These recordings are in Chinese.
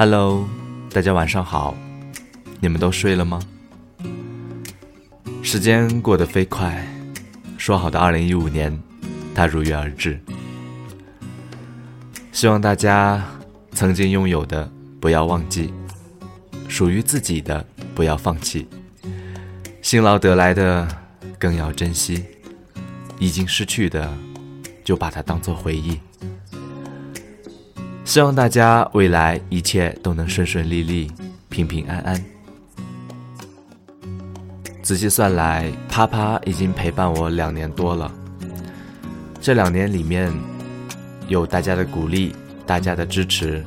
Hello，大家晚上好，你们都睡了吗？时间过得飞快，说好的二零一五年，它如约而至。希望大家曾经拥有的不要忘记，属于自己的不要放弃，辛劳得来的更要珍惜，已经失去的就把它当做回忆。希望大家未来一切都能顺顺利利、平平安安。仔细算来，啪啪已经陪伴我两年多了。这两年里面，有大家的鼓励，大家的支持，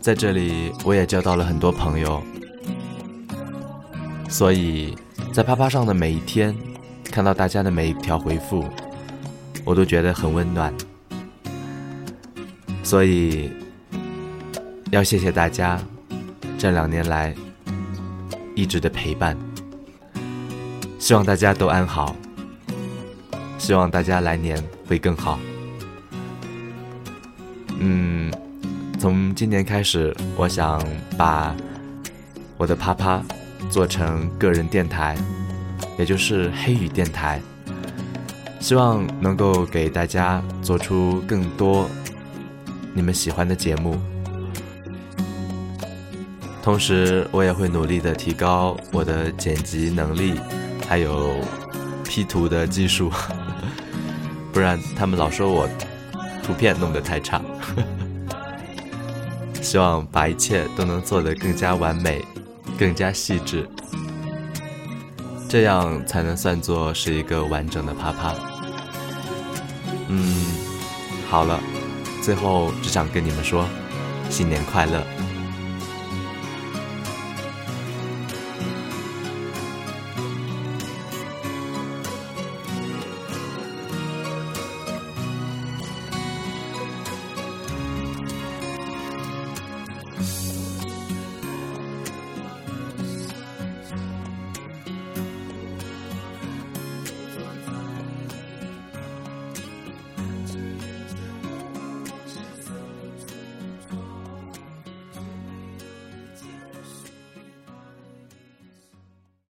在这里我也交到了很多朋友。所以在啪啪上的每一天，看到大家的每一条回复，我都觉得很温暖。所以，要谢谢大家这两年来一直的陪伴。希望大家都安好，希望大家来年会更好。嗯，从今年开始，我想把我的啪啪做成个人电台，也就是黑羽电台，希望能够给大家做出更多。你们喜欢的节目，同时我也会努力的提高我的剪辑能力，还有 P 图的技术，不然他们老说我图片弄得太差。希望把一切都能做得更加完美，更加细致，这样才能算作是一个完整的啪啪。嗯，好了。最后，只想跟你们说，新年快乐。